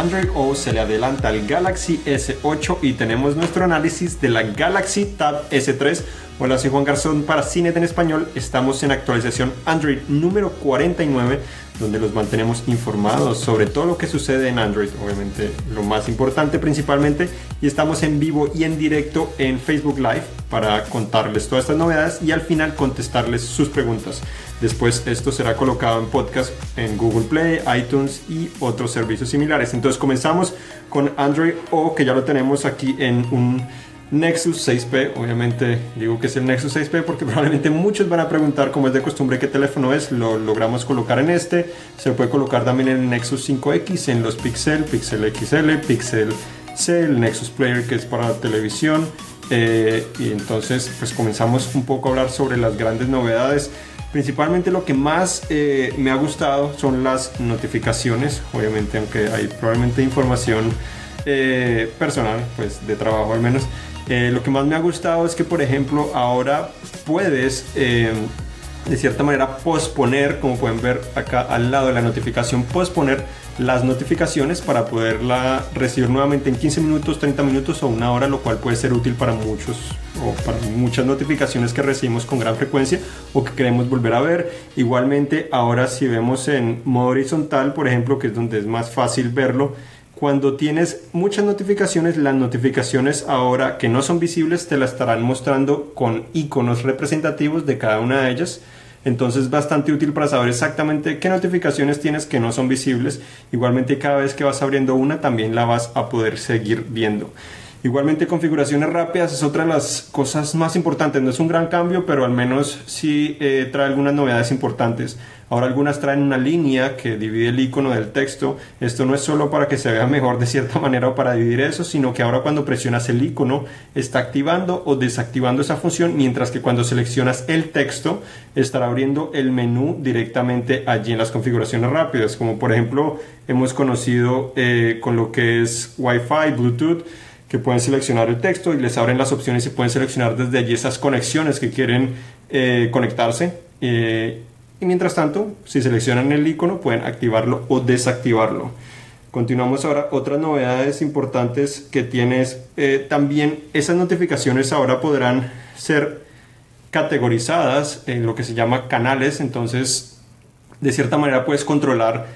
Android O se le adelanta al Galaxy S8 y tenemos nuestro análisis de la Galaxy Tab S3. Hola, soy Juan Garzón para Cinet en Español. Estamos en actualización Android número 49 donde los mantenemos informados sobre todo lo que sucede en Android, obviamente lo más importante principalmente, y estamos en vivo y en directo en Facebook Live para contarles todas estas novedades y al final contestarles sus preguntas. Después esto será colocado en podcast en Google Play, iTunes y otros servicios similares. Entonces comenzamos con Android O que ya lo tenemos aquí en un Nexus 6P, obviamente digo que es el Nexus 6P porque probablemente muchos van a preguntar como es de costumbre qué teléfono es, lo logramos colocar en este, se puede colocar también en el Nexus 5X, en los Pixel, Pixel XL, Pixel C, el Nexus Player que es para televisión eh, y entonces pues comenzamos un poco a hablar sobre las grandes novedades. Principalmente lo que más eh, me ha gustado son las notificaciones, obviamente aunque hay probablemente información eh, personal, pues de trabajo al menos, eh, lo que más me ha gustado es que, por ejemplo, ahora puedes eh, de cierta manera posponer, como pueden ver acá al lado de la notificación, posponer las notificaciones para poderla recibir nuevamente en 15 minutos, 30 minutos o una hora, lo cual puede ser útil para muchos o para muchas notificaciones que recibimos con gran frecuencia o que queremos volver a ver. Igualmente, ahora si vemos en modo horizontal, por ejemplo, que es donde es más fácil verlo, cuando tienes muchas notificaciones, las notificaciones ahora que no son visibles te las estarán mostrando con iconos representativos de cada una de ellas. Entonces es bastante útil para saber exactamente qué notificaciones tienes que no son visibles. Igualmente cada vez que vas abriendo una también la vas a poder seguir viendo. Igualmente configuraciones rápidas es otra de las cosas más importantes. No es un gran cambio, pero al menos sí eh, trae algunas novedades importantes. Ahora algunas traen una línea que divide el icono del texto. Esto no es solo para que se vea mejor de cierta manera o para dividir eso, sino que ahora cuando presionas el icono está activando o desactivando esa función, mientras que cuando seleccionas el texto estará abriendo el menú directamente allí en las configuraciones rápidas, como por ejemplo hemos conocido eh, con lo que es Wi-Fi, Bluetooth que pueden seleccionar el texto y les abren las opciones y pueden seleccionar desde allí esas conexiones que quieren eh, conectarse. Eh, y mientras tanto, si seleccionan el icono, pueden activarlo o desactivarlo. Continuamos ahora. Otras novedades importantes que tienes. Eh, también esas notificaciones ahora podrán ser categorizadas en lo que se llama canales. Entonces, de cierta manera puedes controlar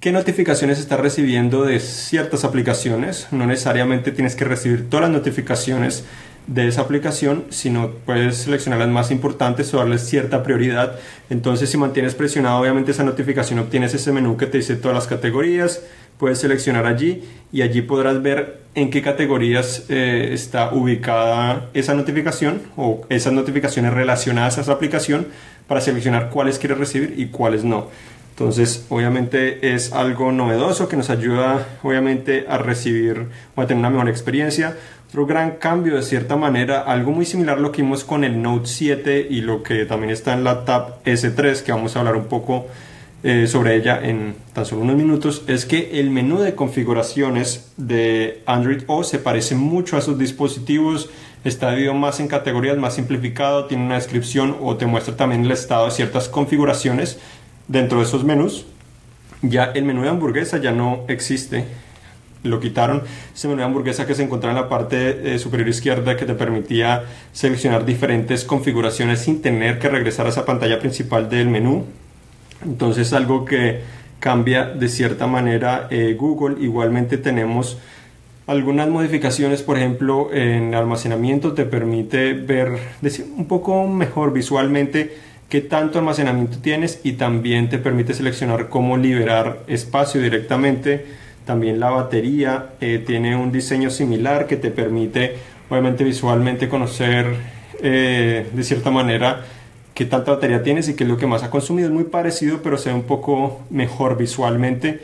qué notificaciones estás recibiendo de ciertas aplicaciones. No necesariamente tienes que recibir todas las notificaciones de esa aplicación, sino puedes seleccionar las más importantes o darles cierta prioridad. Entonces, si mantienes presionado, obviamente esa notificación obtienes ese menú que te dice todas las categorías. Puedes seleccionar allí y allí podrás ver en qué categorías eh, está ubicada esa notificación o esas notificaciones relacionadas a esa aplicación para seleccionar cuáles quieres recibir y cuáles no. Entonces, obviamente es algo novedoso que nos ayuda, obviamente, a recibir o a tener una mejor experiencia. Otro gran cambio, de cierta manera, algo muy similar a lo que vimos con el Note 7 y lo que también está en la Tab S3, que vamos a hablar un poco eh, sobre ella en tan solo unos minutos, es que el menú de configuraciones de Android O se parece mucho a sus dispositivos. Está dividido más en categorías, más simplificado, tiene una descripción o te muestra también el estado de ciertas configuraciones dentro de esos menús. Ya el menú de hamburguesa ya no existe. Lo quitaron. Ese menú de hamburguesa que se encontraba en la parte eh, superior izquierda que te permitía seleccionar diferentes configuraciones sin tener que regresar a esa pantalla principal del menú. Entonces algo que cambia de cierta manera eh, Google. Igualmente tenemos algunas modificaciones, por ejemplo, en almacenamiento te permite ver un poco mejor visualmente qué tanto almacenamiento tienes y también te permite seleccionar cómo liberar espacio directamente. También la batería eh, tiene un diseño similar que te permite obviamente visualmente conocer eh, de cierta manera qué tanta batería tienes y qué es lo que más ha consumido. Es muy parecido pero se ve un poco mejor visualmente.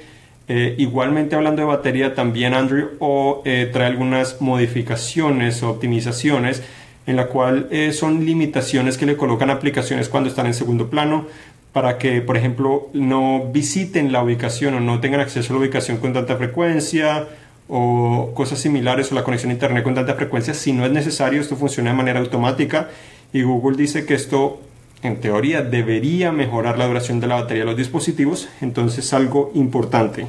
Eh, igualmente hablando de batería también Android o trae algunas modificaciones o optimizaciones en la cual son limitaciones que le colocan aplicaciones cuando están en segundo plano para que, por ejemplo, no visiten la ubicación o no tengan acceso a la ubicación con tanta frecuencia o cosas similares o la conexión a internet con tanta frecuencia. Si no es necesario, esto funciona de manera automática y Google dice que esto en teoría debería mejorar la duración de la batería de los dispositivos, entonces es algo importante.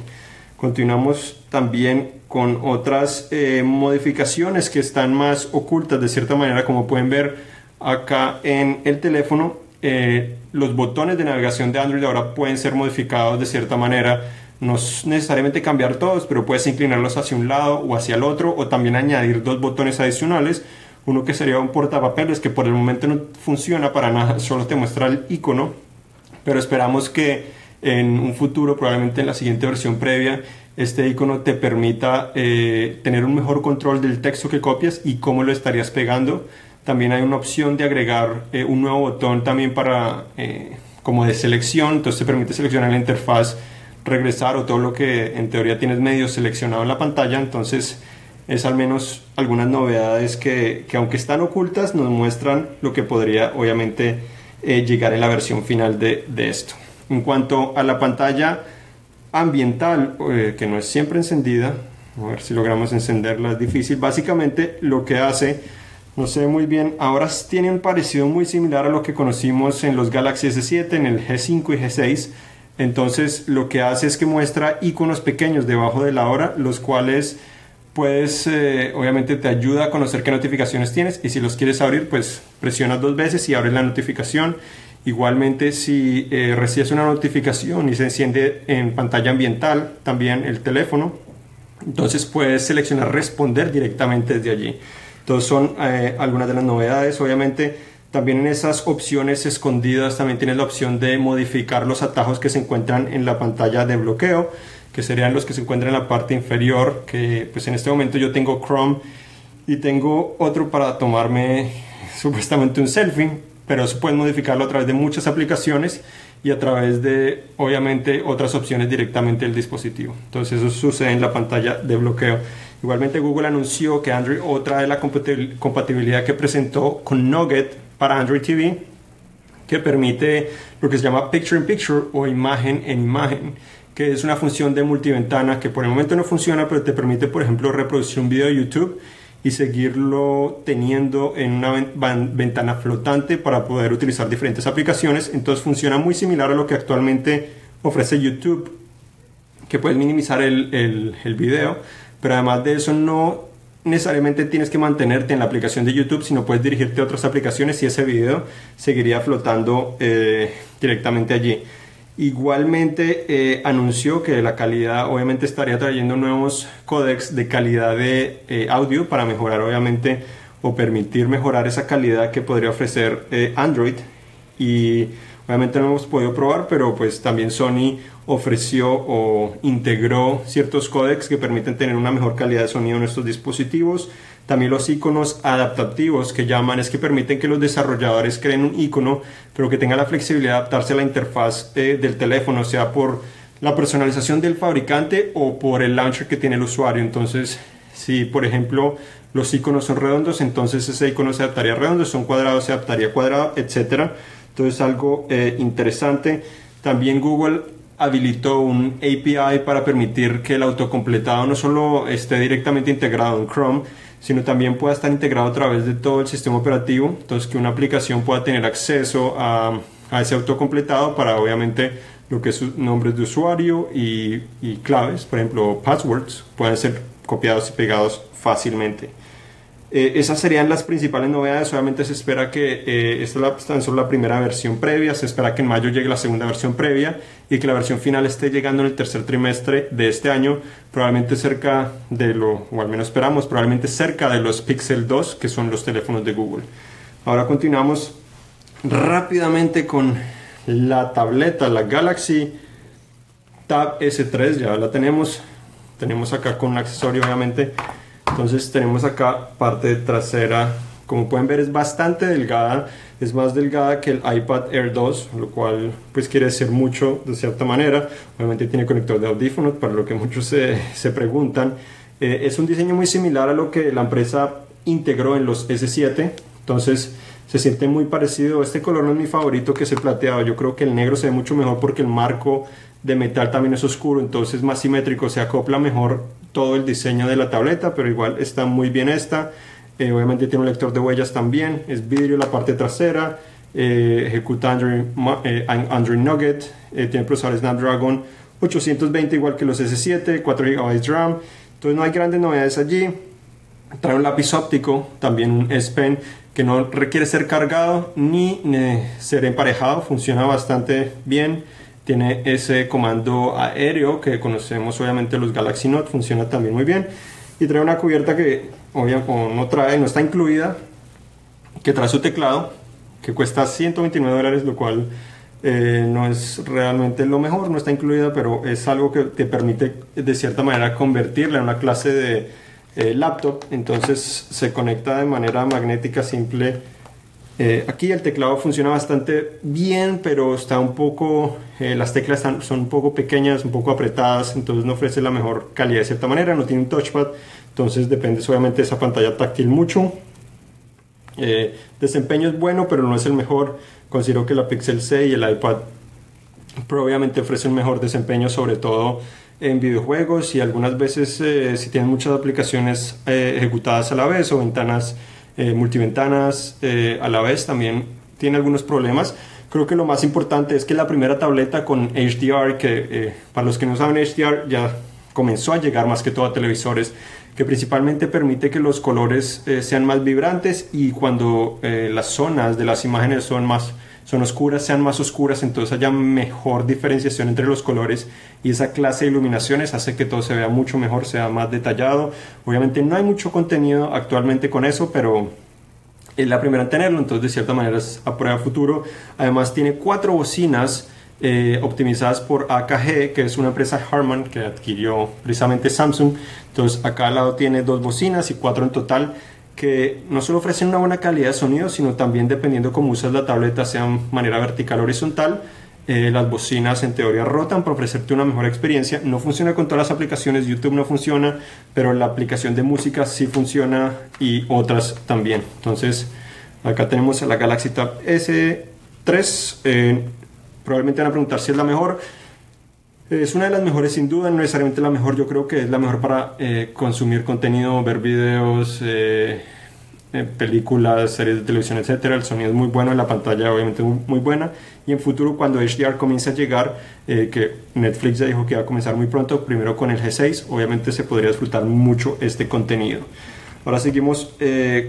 Continuamos también con otras eh, modificaciones que están más ocultas de cierta manera, como pueden ver acá en el teléfono. Eh, los botones de navegación de Android ahora pueden ser modificados de cierta manera. No es necesariamente cambiar todos, pero puedes inclinarlos hacia un lado o hacia el otro, o también añadir dos botones adicionales. Uno que sería un portapapeles que por el momento no funciona para nada, solo te muestra el icono, pero esperamos que en un futuro, probablemente en la siguiente versión previa, este icono te permita eh, tener un mejor control del texto que copias y cómo lo estarías pegando. También hay una opción de agregar eh, un nuevo botón también para eh, como de selección, entonces te permite seleccionar la interfaz, regresar o todo lo que en teoría tienes medio seleccionado en la pantalla, entonces es al menos algunas novedades que, que aunque están ocultas nos muestran lo que podría obviamente llegar en la versión final de, de esto. En cuanto a la pantalla ambiental, eh, que no es siempre encendida, a ver si logramos encenderla, es difícil. Básicamente lo que hace, no sé muy bien, ahora tiene un parecido muy similar a lo que conocimos en los Galaxy S7, en el G5 y G6. Entonces lo que hace es que muestra iconos pequeños debajo de la hora, los cuales puedes, eh, obviamente te ayuda a conocer qué notificaciones tienes y si los quieres abrir, pues presionas dos veces y abres la notificación Igualmente, si eh, recibes una notificación y se enciende en pantalla ambiental también el teléfono, entonces puedes seleccionar responder directamente desde allí. Entonces son eh, algunas de las novedades. Obviamente, también en esas opciones escondidas también tienes la opción de modificar los atajos que se encuentran en la pantalla de bloqueo, que serían los que se encuentran en la parte inferior, que pues en este momento yo tengo Chrome y tengo otro para tomarme supuestamente un selfie pero eso pueden modificarlo a través de muchas aplicaciones y a través de, obviamente, otras opciones directamente del dispositivo. Entonces eso sucede en la pantalla de bloqueo. Igualmente Google anunció que Android otra de la compatibilidad que presentó con Nugget para Android TV, que permite lo que se llama Picture in Picture o imagen en imagen, que es una función de multiventana que por el momento no funciona, pero te permite, por ejemplo, reproducir un video de YouTube y seguirlo teniendo en una ventana flotante para poder utilizar diferentes aplicaciones. Entonces funciona muy similar a lo que actualmente ofrece YouTube, que puedes minimizar el, el video, pero además de eso no necesariamente tienes que mantenerte en la aplicación de YouTube, sino puedes dirigirte a otras aplicaciones y ese video seguiría flotando eh, directamente allí. Igualmente eh, anunció que la calidad obviamente estaría trayendo nuevos códecs de calidad de eh, audio para mejorar obviamente o permitir mejorar esa calidad que podría ofrecer Android y obviamente no hemos podido probar pero pues también Sony ofreció o integró ciertos códecs que permiten tener una mejor calidad de sonido en estos dispositivos también los iconos adaptativos que llaman es que permiten que los desarrolladores creen un icono, pero que tenga la flexibilidad de adaptarse a la interfaz eh, del teléfono, sea por la personalización del fabricante o por el launcher que tiene el usuario. Entonces, si por ejemplo los iconos son redondos, entonces ese icono se adaptaría redondo, son cuadrados, se adaptaría cuadrado, etc. Entonces, algo eh, interesante. También Google habilitó un API para permitir que el autocompletado no solo esté directamente integrado en Chrome, sino también pueda estar integrado a través de todo el sistema operativo, entonces que una aplicación pueda tener acceso a, a ese autocompletado para obviamente lo que es nombres de usuario y, y claves, por ejemplo passwords, pueden ser copiados y pegados fácilmente. Eh, esas serían las principales novedades. Obviamente se espera que eh, esta es tan solo la primera versión previa. Se espera que en mayo llegue la segunda versión previa y que la versión final esté llegando en el tercer trimestre de este año. Probablemente cerca de lo, o al menos esperamos, probablemente cerca de los Pixel 2, que son los teléfonos de Google. Ahora continuamos rápidamente con la tableta, la Galaxy Tab S3. Ya la tenemos. Tenemos acá con un accesorio, obviamente entonces tenemos acá parte trasera, como pueden ver es bastante delgada, es más delgada que el iPad Air 2, lo cual pues quiere decir mucho de cierta manera. Obviamente tiene conector de audífonos, para lo que muchos se, se preguntan. Eh, es un diseño muy similar a lo que la empresa integró en los S7, entonces se siente muy parecido. Este color no es mi favorito que es el plateado, yo creo que el negro se ve mucho mejor porque el marco de metal también es oscuro, entonces más simétrico, se acopla mejor todo el diseño de la tableta, pero igual está muy bien esta. Eh, obviamente tiene un lector de huellas también, es vidrio la parte trasera, eh, ejecuta Android, eh, Android Nugget, tiene procesador Snapdragon 820 igual que los S7, 4 GB RAM. Entonces no hay grandes novedades allí. Trae un lápiz óptico, también un S Pen que no requiere ser cargado ni ser emparejado, funciona bastante bien. Tiene ese comando aéreo que conocemos obviamente los Galaxy Note, funciona también muy bien. Y trae una cubierta que obviamente no trae, no está incluida, que trae su teclado, que cuesta 129 dólares, lo cual eh, no es realmente lo mejor, no está incluida, pero es algo que te permite de cierta manera convertirla en una clase de eh, laptop, entonces se conecta de manera magnética simple. Eh, aquí el teclado funciona bastante bien, pero está un poco, las teclas son un poco pequeñas, un poco apretadas, entonces no ofrece la mejor calidad de cierta manera, no tiene un touchpad, entonces depende obviamente de esa pantalla táctil mucho. desempeño es bueno, pero no es el mejor. Considero que la Pixel 6 y el iPad Pro obviamente ofrecen mejor desempeño, sobre todo en videojuegos y algunas veces eh, si tienen muchas aplicaciones eh, ejecutadas a la vez o ventanas eh, multiventanas a la vez también tiene algunos problemas. Creo que lo más importante es que la primera tableta con HDR, que para los que no saben HDR ya comenzó a llegar más que todo a televisores, que principalmente permite que los colores sean más vibrantes y cuando las zonas de las imágenes son más son oscuras sean más oscuras, entonces haya mejor diferenciación entre los colores y esa clase de iluminaciones hace que todo se vea mucho mejor, sea más detallado. Obviamente no hay mucho contenido actualmente con eso, pero es la primera en tenerlo, entonces de cierta manera es a prueba futuro. Además tiene cuatro bocinas eh, optimizadas por AKG, que es una empresa Harman que adquirió precisamente Samsung. Entonces acá al lado tiene dos bocinas y cuatro en total que no solo ofrecen una buena calidad de sonido, sino también dependiendo cómo usas la tableta, sea de manera vertical o horizontal, eh, las bocinas en teoría rotan para ofrecerte una mejor experiencia. No funciona con todas las aplicaciones, YouTube no funciona, pero la aplicación de música sí funciona y otras también. Entonces, acá tenemos la Galaxy Tab S3. Eh, probablemente van a preguntar si es la mejor. Es una de las mejores sin duda, no necesariamente la mejor, yo creo que es la mejor para eh, consumir contenido, ver videos, eh, eh, películas, series de televisión, etc. El sonido es muy bueno, la pantalla obviamente muy, buena y en futuro cuando HDR comience a llegar, que Netflix ya dijo que va a comenzar muy pronto, primero con el G6, obviamente se podría disfrutar mucho este contenido. Ahora seguimos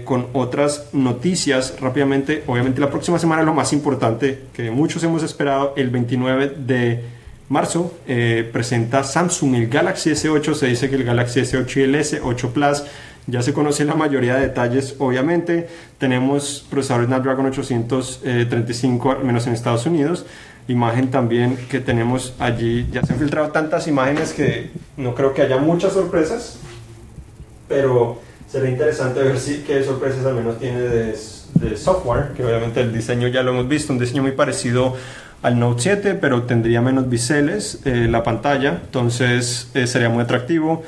con otras noticias rápidamente. Obviamente la próxima semana lo más importante que muchos hemos esperado, el 29 de marzo eh, presenta Samsung el Galaxy S8. Se dice que el Galaxy S8 y el S8 Plus ya se conocen la mayoría de detalles, obviamente. Tenemos procesadores Snapdragon 835, al menos en Estados Unidos. Imagen también que tenemos allí. Ya se han filtrado tantas imágenes que no creo que haya muchas sorpresas, pero será interesante ver si qué sorpresas al menos tiene de, de software, que obviamente el diseño ya lo hemos visto, un diseño muy parecido al Note 7, pero tendría menos biseles eh, la pantalla, entonces eh, sería muy atractivo.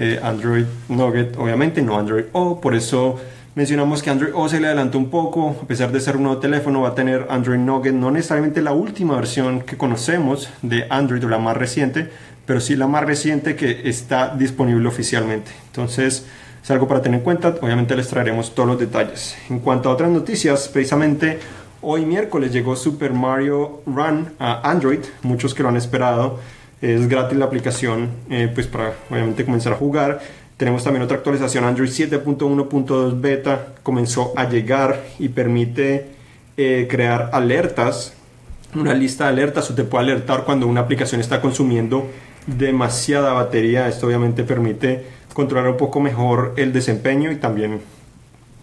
Eh, Android Nugget, obviamente, no Android O, por eso mencionamos que Android O se le adelantó un poco, a pesar de ser un nuevo teléfono, va a tener Android Nugget, no necesariamente la última versión que conocemos de Android o la más reciente, pero sí la más reciente que está disponible oficialmente. Entonces, es algo para tener en cuenta, obviamente les traeremos todos los detalles. En cuanto a otras noticias, precisamente Hoy miércoles llegó Super Mario Run a Android, muchos que lo han esperado. Es gratis la aplicación, eh, pues para obviamente comenzar a jugar. Tenemos también otra actualización, Android 7.1.2 beta comenzó a llegar y permite eh, crear alertas, una lista de alertas o te puede alertar cuando una aplicación está consumiendo demasiada batería. Esto obviamente permite controlar un poco mejor el desempeño y también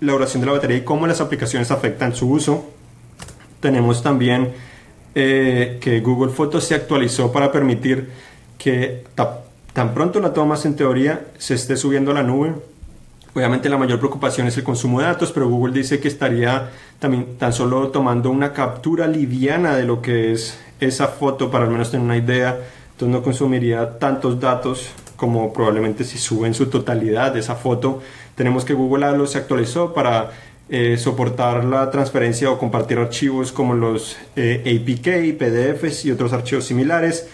la duración de la batería y cómo las aplicaciones afectan su uso. Tenemos también eh, que Google Fotos se actualizó para permitir que tan pronto la tomas en teoría se esté subiendo a la nube. Obviamente la mayor preocupación es el consumo de datos, pero Google dice que estaría también tan solo tomando una captura liviana de lo que es esa foto para al menos tener una idea. Entonces no consumiría tantos datos como probablemente si sube en su totalidad esa foto. Tenemos que Google lo se actualizó para eh, soportar la transferencia o compartir archivos como los eh, APK, PDFs y otros archivos similares.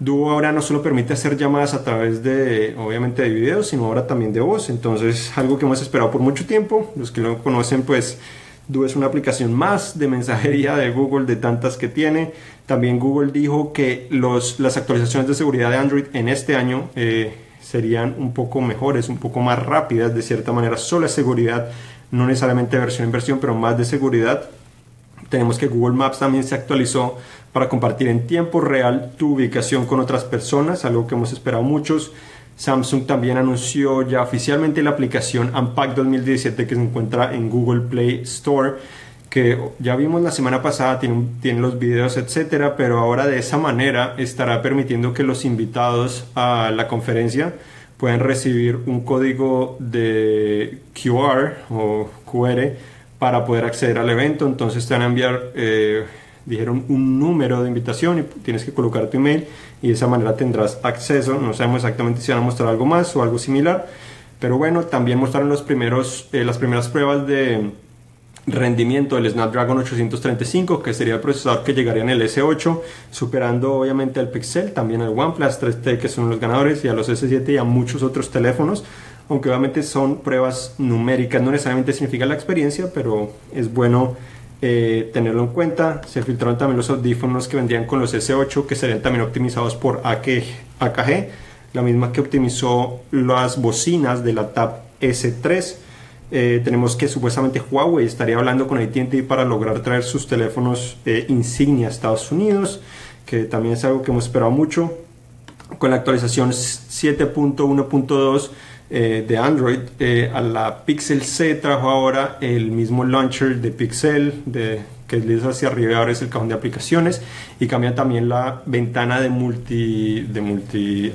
Duo ahora no solo permite hacer llamadas a través de, obviamente, de videos, sino ahora también de voz. Entonces, algo que hemos esperado por mucho tiempo. Los que lo conocen, pues, Duo es una aplicación más de mensajería de Google de tantas que tiene. También Google dijo que los, las actualizaciones de seguridad de Android en este año eh, serían un poco mejores, un poco más rápidas de cierta manera. Solo es seguridad, no necesariamente versión en versión, pero más de seguridad. Tenemos que Google Maps también se actualizó para compartir en tiempo real tu ubicación con otras personas, algo que hemos esperado muchos. Samsung también anunció ya oficialmente la aplicación Unpack 2017 que se encuentra en Google Play Store, que ya vimos la semana pasada, tiene, tiene los videos, etcétera, pero ahora de esa manera estará permitiendo que los invitados a la conferencia puedan recibir un código de QR o QR para poder acceder al evento. Entonces te van a enviar, eh, dijeron, un número de invitación y tienes que colocar tu email y de esa manera tendrás acceso. No sabemos exactamente si van a mostrar algo más o algo similar, pero bueno, también mostraron los primeros, eh, las primeras pruebas de rendimiento del Snapdragon 835, que sería el procesador que llegaría en el S8, superando obviamente al Pixel, también al OnePlus 3T, que son los ganadores, y a los S7 y a muchos otros teléfonos, aunque obviamente son pruebas numéricas, no necesariamente significa la experiencia, pero es bueno eh, tenerlo en cuenta. Se filtraron también los audífonos que vendrían con los S8 que serían también optimizados por AKG, la misma que optimizó las bocinas de la Tab S3. Eh, tenemos que supuestamente Huawei estaría hablando con AT&T para lograr traer sus teléfonos eh, insignia a Estados Unidos, que también es algo que hemos esperado mucho. Con la actualización 7.1.2 eh, de Android. Eh, a la Pixel C trajo ahora el mismo launcher de Pixel, de, que desliza hacia arriba ahora es el cajón de aplicaciones. Y cambia también la ventana de multi, de multi,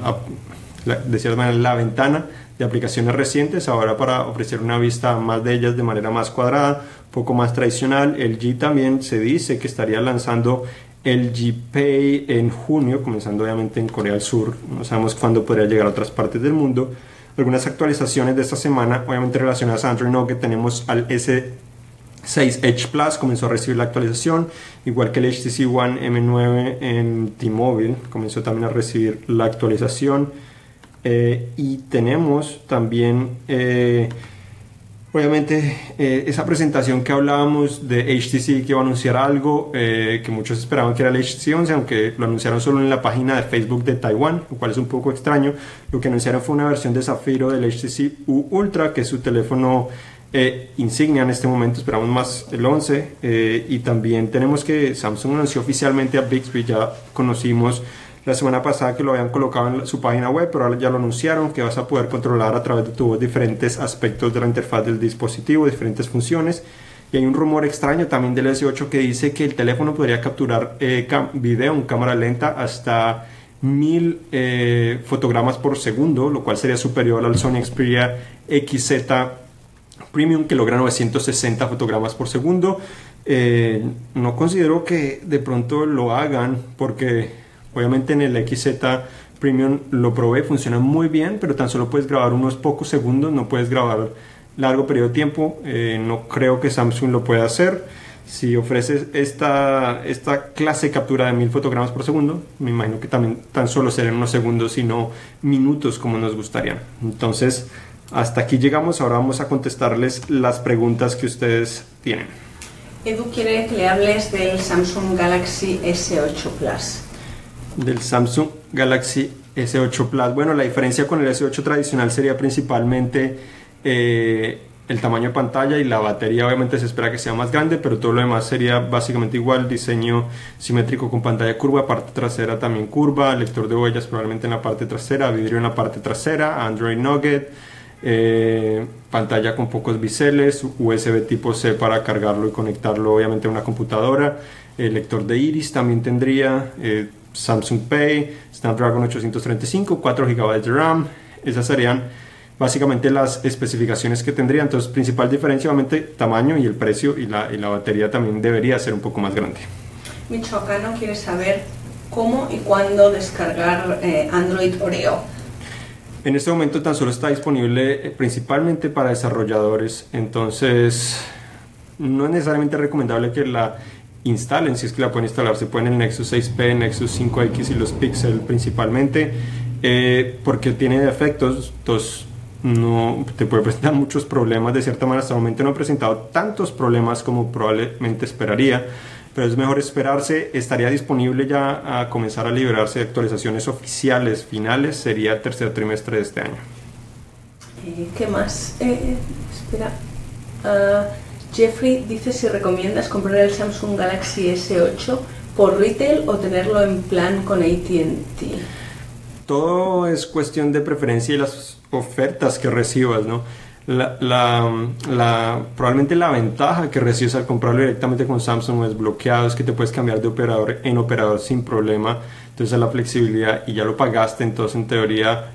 de cierta manera la ventana de aplicaciones recientes, ahora para ofrecer una vista más de ellas de manera más cuadrada, poco más tradicional. El G también se dice que estaría lanzando el G-Pay en junio, comenzando obviamente en Corea del Sur. No sabemos cuándo podría llegar a otras partes del mundo algunas actualizaciones de esta semana, obviamente relacionadas a Android Nougat, tenemos al S6 Edge Plus, comenzó a recibir la actualización, igual que el HTC One M9 en T-Mobile, comenzó también a recibir la actualización. Eh, y tenemos también eh, Obviamente, eh, esa presentación que hablábamos de HTC que iba a anunciar algo, eh, que muchos esperaban que era el HTC 11, aunque lo anunciaron solo en la página de Facebook de Taiwán, lo cual es un poco extraño. Lo que anunciaron fue una versión de Zafiro del HTC U Ultra, que es su teléfono eh, insignia en este momento, esperamos más el 11. y también tenemos que Samsung anunció oficialmente a Bixby, ya conocimos la semana pasada que lo habían colocado en su página web, pero ahora ya lo anunciaron que vas a poder controlar a través de tu voz diferentes aspectos de la interfaz del dispositivo, diferentes funciones. Y hay un rumor extraño también del S8 que dice que el teléfono podría capturar eh, video en cámara lenta hasta 1000 eh, fotogramas por segundo, lo cual sería superior al Sony Xperia XZ Premium que logra 960 fotogramas por segundo. Eh, no considero que de pronto lo hagan porque Obviamente en el XZ Premium lo probé, funciona muy bien, pero tan solo puedes grabar unos pocos segundos, no puedes grabar largo periodo de tiempo. Eh, no creo que Samsung lo pueda hacer. Si ofreces esta, esta clase de captura de mil fotogramas por segundo, me imagino que también tan solo serían unos segundos y no minutos como nos gustaría. Entonces, hasta aquí llegamos. Ahora vamos a contestarles las preguntas que ustedes tienen. Edu quiere que le hables del Samsung Galaxy S8 Plus del Samsung Galaxy S8 Plus. Bueno, la diferencia con el S8 tradicional sería principalmente eh, el tamaño de pantalla y la batería. Obviamente se espera que sea más grande, pero todo lo demás sería básicamente igual. Diseño simétrico con pantalla curva, parte trasera también curva, lector de huellas probablemente en la parte trasera, vidrio en la parte trasera, Android Nugget. Eh, pantalla con pocos biseles, USB tipo C para cargarlo y conectarlo obviamente a una computadora, el lector de iris también tendría, eh, Samsung Pay, Snapdragon 835, 4 GB de RAM. Esas serían básicamente las especificaciones que tendría. Entonces, principal diferencia, obviamente, tamaño y el precio y la, y la batería también debería ser un poco más grande. Michoacano quiere saber cómo y cuándo descargar eh, Android Oreo. En este momento tan solo está disponible eh, principalmente para desarrolladores, entonces no es necesariamente recomendable que la instalen, si es que la pueden instalar, se pueden el Nexus 6P, Nexus 5X y los Pixel principalmente, eh, porque tiene defectos, dos no te puede presentar muchos problemas. De cierta manera, hasta el momento no ha presentado tantos problemas como probablemente esperaría. Pero es mejor esperarse. Estaría disponible ya a comenzar a liberarse de actualizaciones oficiales finales. Sería el tercer trimestre de este año. Eh, ¿Qué más? Eh, espera. Ah, Jeffrey dice si recomiendas comprar el Samsung Galaxy S8 por retail o tenerlo en plan con ATT. Todo es cuestión de preferencia y las ofertas que recibas, ¿no? La, la, probablemente la ventaja que recibes al comprarlo directamente con Samsung es bloqueado, es que te puedes cambiar de operador en operador sin problema, entonces la flexibilidad y ya lo pagaste, entonces en teoría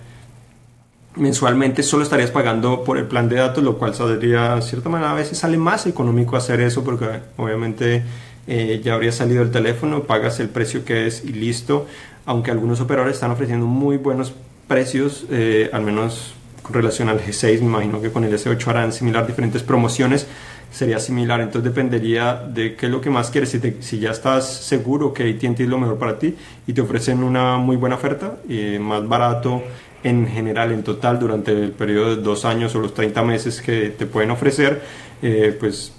mensualmente solo estarías pagando por el plan de datos, lo cual saldría, de cierta manera, a veces sale más económico hacer eso porque obviamente eh, ya habría salido el teléfono, pagas el precio que es y listo, aunque algunos operadores están ofreciendo muy buenos precios, eh, al menos con relación al G6, me imagino que con el S8 harán similar diferentes promociones, sería similar, entonces dependería de qué es lo que más quieres, si, si ya estás seguro que AT&T es lo mejor para ti y te ofrecen una muy buena oferta, y más barato, en general, en total, durante el periodo de dos años o los 30 meses que te pueden ofrecer, eh, pues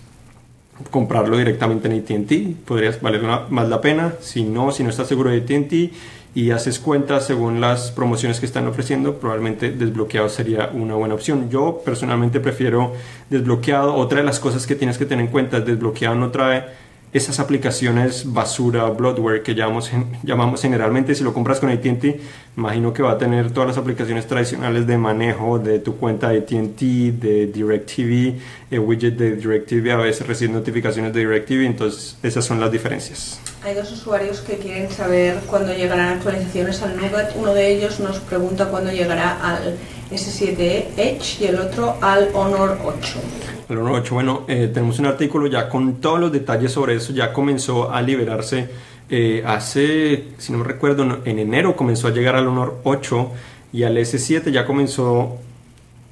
comprarlo directamente en ATT podrías valer más la pena. Si no, si no estás seguro de ATT y haces cuentas según las promociones que están ofreciendo, probablemente desbloqueado sería una buena opción. Yo personalmente prefiero desbloqueado. Otra de las cosas que tienes que tener en cuenta es desbloqueado no trae esas aplicaciones basura, bloatware que llamamos, llamamos generalmente, si lo compras con ATT, imagino que va a tener todas las aplicaciones tradicionales de manejo de tu cuenta de ATT, de DirecTV, el widget de DirecTV, a veces recibe notificaciones de DirecTV, entonces esas son las diferencias. Hay dos usuarios que quieren saber cuándo llegarán actualizaciones al Nougat. Uno de ellos nos pregunta cuándo llegará al S7 Edge y el otro al Honor 8. El Honor 8, bueno, eh, tenemos un artículo ya con todos los detalles sobre eso, ya comenzó a liberarse eh, hace, si no me recuerdo, en enero comenzó a llegar al Honor 8 y al S7 ya comenzó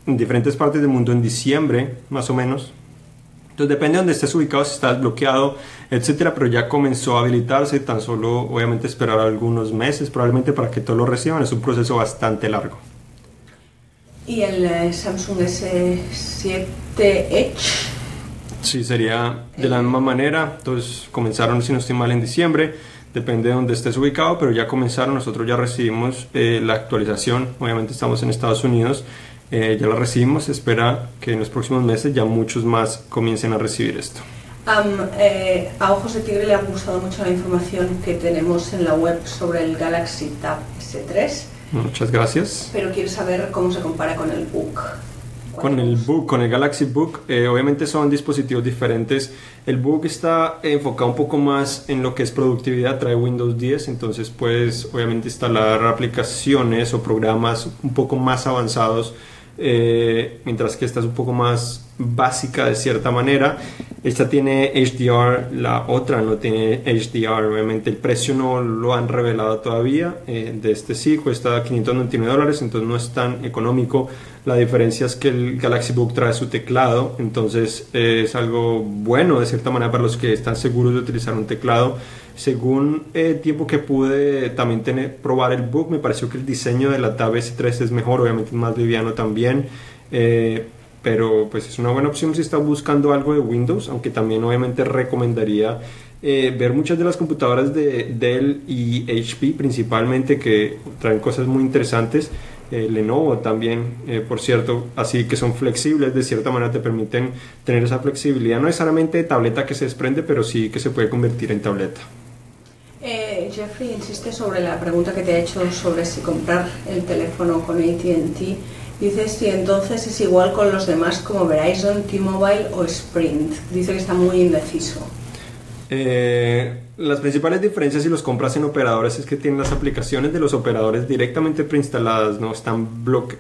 en diferentes partes del mundo en diciembre, más o menos. Entonces depende de donde estés ubicado, si estás bloqueado, etcétera, pero ya comenzó a habilitarse, tan solo obviamente esperar algunos meses probablemente para que todos lo reciban, es un proceso bastante largo. ¿Y el eh, Samsung S7 Edge? Sí, sería de la misma manera. Entonces comenzaron, si no estoy mal, en diciembre. Depende de donde estés ubicado, pero ya comenzaron. Nosotros ya recibimos eh, la actualización. Obviamente estamos en Estados Unidos. Eh, ya la recibimos. espera que en los próximos meses ya muchos más comiencen a recibir esto. a Ojos de Tigre le ha gustado mucho la información que tenemos en la web sobre el Galaxy Tab S3. Muchas gracias. Pero quiero saber cómo se compara con el Book. Con el Book, con el Galaxy Book, eh, obviamente son dispositivos diferentes. El Book está enfocado un poco más en lo que es productividad, trae Windows 10, entonces puedes obviamente instalar aplicaciones o programas un poco más avanzados, eh, mientras que esta es un poco más básica de cierta manera. Esta tiene HDR, la otra no tiene HDR. Obviamente el precio no lo han revelado todavía. Eh, de este sí cuesta 599 dólares, entonces no es tan económico. La diferencia es que el Galaxy Book trae su teclado, entonces eh, es algo bueno de cierta manera para los que están seguros de utilizar un teclado. Según el tiempo que pude también tener, probar el Book, me pareció que el diseño de la Tab S3 es mejor, obviamente es más liviano también. Eh, pero pues es una buena opción si está buscando algo de Windows, aunque también obviamente recomendaría eh, ver muchas de las computadoras de Dell y HP principalmente que traen cosas muy interesantes. Eh, Lenovo también, eh, por cierto, así que son flexibles, de cierta manera te permiten tener esa flexibilidad, no necesariamente de tableta que se desprende, pero sí que se puede convertir en tableta. Jeffrey insiste sobre la pregunta que te ha hecho sobre si comprar el teléfono con ATT Dice si entonces es igual con los demás como Verizon, T-Mobile o Sprint. Dice que está muy indeciso. Eh, las principales diferencias si los compras en operadores es que tienen las aplicaciones de los operadores directamente preinstaladas, no están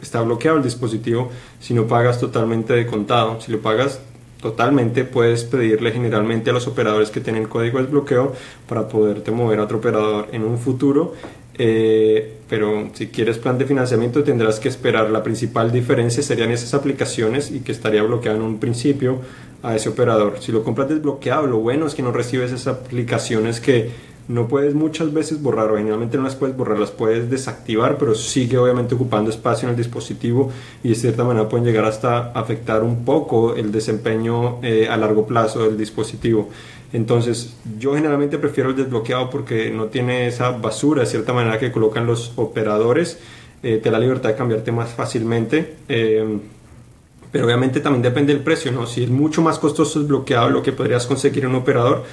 está bloqueado el dispositivo si no pagas totalmente de contado. Si lo pagas totalmente puedes pedirle generalmente a los operadores que tienen código de bloqueo para poderte mover a otro operador en un futuro eh, pero si quieres plan de financiamiento tendrás que esperar. La principal diferencia serían esas aplicaciones y que estaría bloqueado en un principio a ese operador. Si lo compras desbloqueado, lo bueno es que no recibes esas aplicaciones que no puedes muchas veces borrar o generalmente no las puedes borrar, las puedes desactivar, pero sigue obviamente ocupando espacio en el dispositivo y de cierta manera pueden llegar hasta afectar un poco el desempeño eh, a largo plazo del dispositivo. Entonces, yo generalmente prefiero el desbloqueado porque no tiene esa basura de cierta manera que colocan los operadores. Eh, te da la libertad de cambiarte más fácilmente. Eh, pero obviamente también depende del precio, ¿no? Si es mucho más costoso desbloqueado lo que podrías conseguir un operador,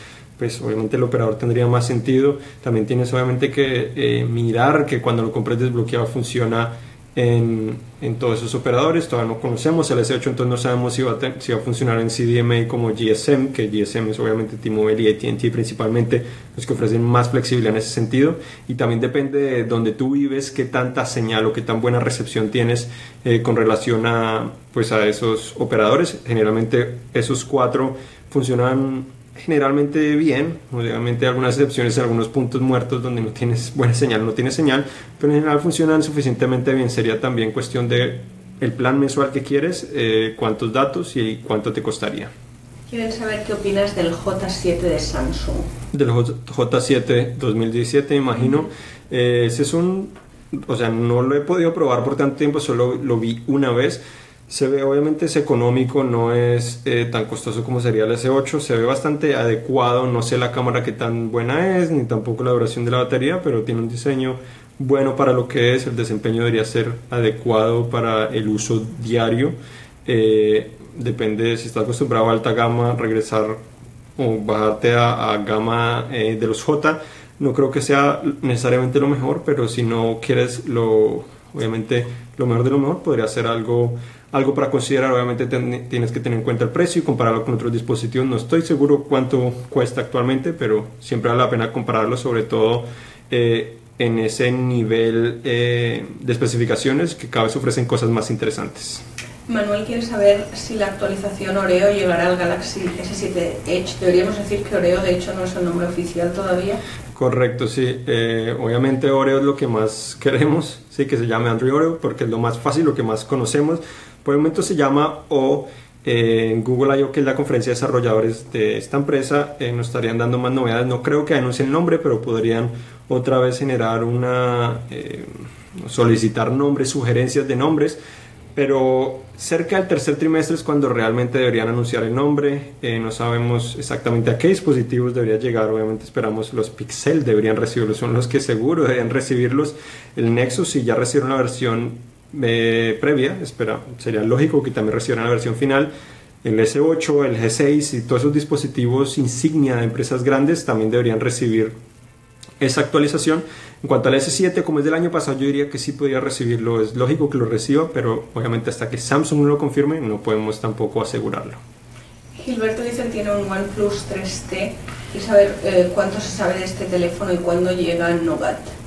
pues obviamente el operador tendría más sentido. También tienes obviamente que eh, mirar que cuando lo compres desbloqueado funciona en, todos esos operadores. Todavía no conocemos el S8, entonces no sabemos si va, a si va funcionar en CDMA como GSM, que GSM es obviamente T-Mobile y AT&T principalmente los que ofrecen más flexibilidad en ese sentido. Y también depende de donde tú vives, qué tanta señal o qué tan buena recepción tienes eh, con relación a, pues, a esos operadores. Generalmente esos cuatro funcionan generalmente bien, obviamente algunas excepciones algunos puntos muertos donde no tienes buena señal, no tienes señal, pero en general funcionan suficientemente bien. Sería también cuestión de el plan mensual que quieres, eh, cuántos datos y cuánto te costaría. Quieren saber qué opinas del J7 de Samsung. Del J7 2017, imagino. Eh, ese es un, o sea, no lo he podido probar por tanto tiempo, solo lo vi una vez se ve, obviamente es económico, no es eh, tan costoso como sería el S8, se ve bastante adecuado, no sé la cámara que tan buena es, ni tampoco la duración de la batería, pero tiene un diseño bueno para lo que es, el desempeño debería ser adecuado para el uso diario. Eh, depende si estás acostumbrado a alta gama, regresar o bajarte a, gama eh, de los J. No creo que sea necesariamente lo mejor, pero si no quieres lo, obviamente lo mejor de lo mejor, podría ser algo algo para considerar, obviamente tienes que tener en cuenta el precio y compararlo con otros dispositivos. No estoy seguro cuánto cuesta actualmente, pero siempre vale la pena compararlo, sobre todo eh, en ese nivel eh, de especificaciones que cada vez ofrecen cosas más interesantes. Manuel quiere saber si la actualización Oreo llegará al Galaxy S7 Edge. Deberíamos decir que Oreo de hecho no es el nombre oficial todavía. Correcto, sí. Eh, obviamente Oreo es lo que más queremos, sí, que se llame Android Oreo porque es lo más fácil, lo que más conocemos por el momento se llama O. Eh, Google I.O., que es la conferencia de desarrolladores de esta empresa, eh, nos estarían dando más novedades. No creo que anuncien el nombre, pero podrían otra vez generar una. Eh, solicitar nombres, sugerencias de nombres. Pero cerca del tercer trimestre es cuando realmente deberían anunciar el nombre. no sabemos exactamente a qué dispositivos debería llegar. Obviamente esperamos los Pixel deberían recibirlos, son los que seguro deberían recibirlos. El Nexus, si ya recibieron la versión eh, previa, espera, sería lógico que también recibieran la versión final. El S8, el G6 y todos esos dispositivos insignia de empresas grandes también deberían recibir esa actualización. En cuanto al S7, como es del año pasado, yo diría que sí podría recibirlo. Es lógico que lo reciba, pero obviamente hasta que Samsung no lo confirme, no podemos tampoco asegurarlo. Gilberto dice que tiene un OnePlus 3T y saber eh, cuánto se sabe de este teléfono y cuándo llega Nougat.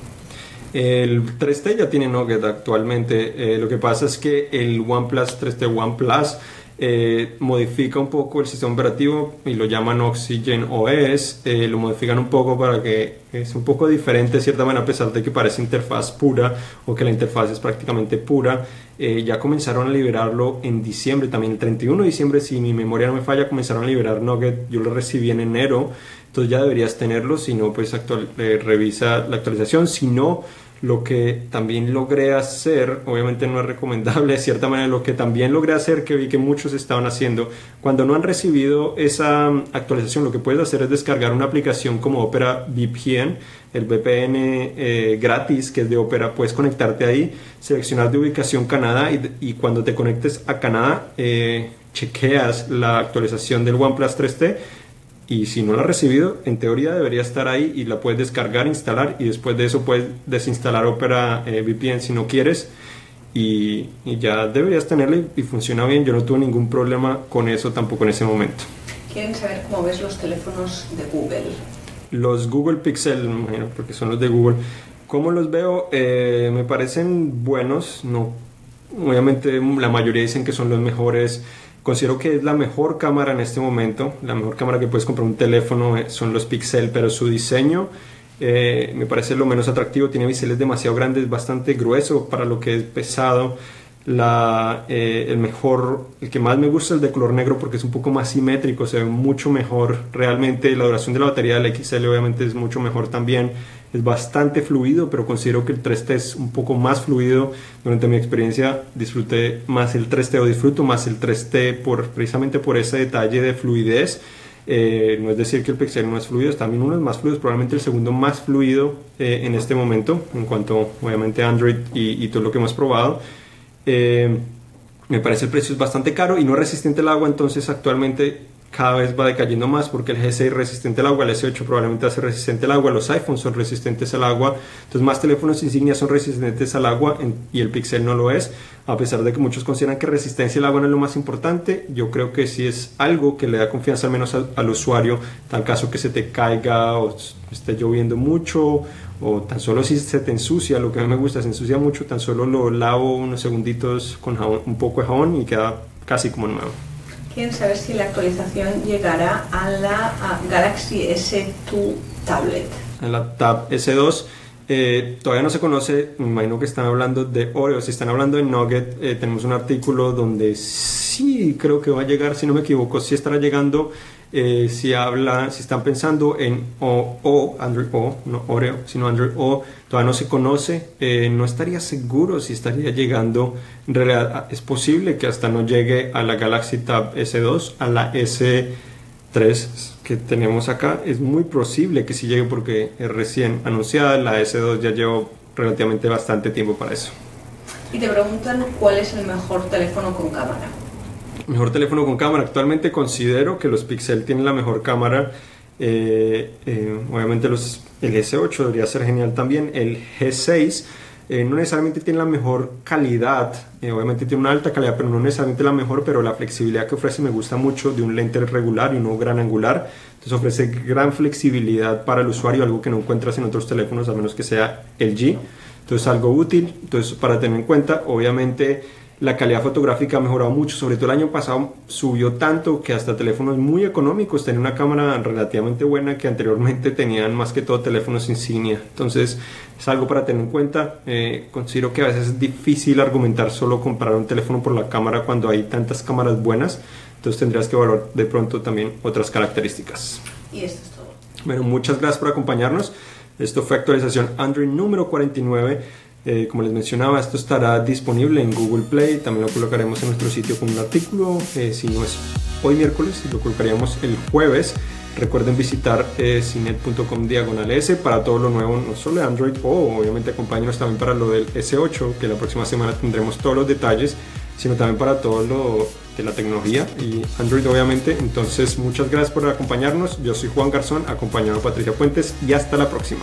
El 3T ya tiene Nougat actualmente. Eh, lo que pasa es que el OnePlus 3T OnePlus eh, modifica un poco el sistema operativo y lo llaman Oxygen OS. Eh, lo modifican un poco para que es un poco diferente de cierta manera, a pesar de que parece interfaz pura o que la interfaz es prácticamente pura. ya comenzaron a liberarlo en diciembre, también el 31 de diciembre, si mi memoria no me falla, comenzaron a liberar Nugget. Yo lo recibí en enero, entonces ya deberías tenerlo. Si no, pues actual, revisa la actualización. Si no, lo que también logré hacer, obviamente no es recomendable de cierta manera, lo que también logré hacer, que vi que muchos estaban haciendo, cuando no han recibido esa actualización, lo que puedes hacer es descargar una aplicación como Opera VPN, el VPN eh, gratis que es de Opera, puedes conectarte ahí, seleccionar de ubicación Canadá y, cuando te conectes a Canadá, eh, chequeas la actualización del OnePlus 3T y si no la has recibido, en teoría debería estar ahí y la puedes descargar, instalar y después de eso puedes desinstalar Opera eh, VPN si no quieres y, ya deberías tenerla y, funciona bien. Yo no tuve ningún problema con eso tampoco en ese momento. ¿Quieren saber cómo ves los teléfonos de Google? Los Google Pixel, porque son los de Google. ¿Cómo los veo? Eh, me parecen buenos. No, obviamente la mayoría dicen que son los mejores Considero que es la mejor cámara en este momento, la mejor cámara que puedes comprar un teléfono eh, son los Pixel, pero su diseño eh, me parece lo menos atractivo, tiene biseles demasiado grandes, bastante grueso para lo que es pesado. La, eh, el mejor, el que más me gusta es el de color negro porque es un poco más simétrico, se ve mucho mejor. Realmente la duración de la batería del XL obviamente es mucho mejor también. Es bastante fluido, pero considero que el 3T es un poco más fluido. Durante mi experiencia disfruté más el 3T o disfruto más el 3T por, precisamente por ese detalle de fluidez. Eh, no es decir que el Pixel no es fluido, es también uno de los más fluidos, probablemente el segundo más fluido eh, en este momento, en cuanto obviamente Android y, todo lo que hemos probado. Eh, me parece el precio es bastante caro y no es resistente al agua, entonces actualmente cada vez va decayendo más porque el G6 es resistente al agua, el S8 probablemente va a ser resistente al agua, los iPhones son resistentes al agua, entonces más teléfonos insignia son resistentes al agua y el Pixel no lo es, a pesar de que muchos consideran que resistencia al agua no es lo más importante, yo creo que sí es algo que le da confianza al menos al, al usuario, tal caso que se te caiga o esté lloviendo mucho o tan solo si se te ensucia, lo que a mí me gusta, se ensucia mucho, tan solo lo lavo unos segunditos con jabón, un poco de jabón y queda casi como nuevo. Quieren saber si la actualización llegará a la Galaxy S2 Tablet. En la Tab S2 eh, todavía no se conoce, me imagino que están hablando de Oreo, si están hablando de Nugget, eh, tenemos un artículo donde sí creo que va a llegar, si no me equivoco, sí estará llegando. Eh, si habla, si están pensando en o, o, Android O, no Oreo, sino Android O, todavía no se conoce, eh, no estaría seguro si estaría llegando, en realidad ah, es posible que hasta no llegue a la Galaxy Tab S2, a la S3 que tenemos acá, es muy posible que sí llegue porque es recién anunciada, la S2 ya lleva relativamente bastante tiempo para eso. Y te preguntan cuál es el mejor teléfono con cámara mejor teléfono con cámara. Actualmente considero que los Pixel tienen la mejor cámara. Eh, eh, obviamente los, el S8 debería ser genial también. El G6 eh, no necesariamente tiene la mejor calidad. obviamente tiene una alta calidad, pero no necesariamente la mejor. Pero la flexibilidad que ofrece me gusta mucho de un lente regular y no gran angular. Entonces ofrece gran flexibilidad para el usuario, algo que no encuentras en otros teléfonos, a menos que sea el G. Entonces algo útil. Entonces para tener en cuenta, obviamente la calidad fotográfica ha mejorado mucho, sobre todo el año pasado subió tanto que hasta teléfonos muy económicos tenían una cámara relativamente buena que anteriormente tenían más que todo teléfonos insignia. Entonces es algo para tener en cuenta. Eh, considero que a veces es difícil argumentar solo comprar un teléfono por la cámara cuando hay tantas cámaras buenas. Entonces tendrías que valorar de pronto también otras características. Y esto es todo. Bueno, muchas gracias por acompañarnos. Esto fue actualización Android número 49. Eh, como les mencionaba, esto estará disponible en Google Play, también lo colocaremos en nuestro sitio con un artículo, eh, si no es hoy miércoles, lo colocaríamos el jueves. Recuerden visitar eh, cinet.com diagonal S para todo lo nuevo, no solo de Android, o obviamente acompáñenos también para lo del S8, que la próxima semana tendremos todos los detalles, sino también para todo lo de la tecnología y Android obviamente. Entonces muchas gracias por acompañarnos. Yo soy Juan Garzón, acompañado de Patricia Puentes y hasta la próxima.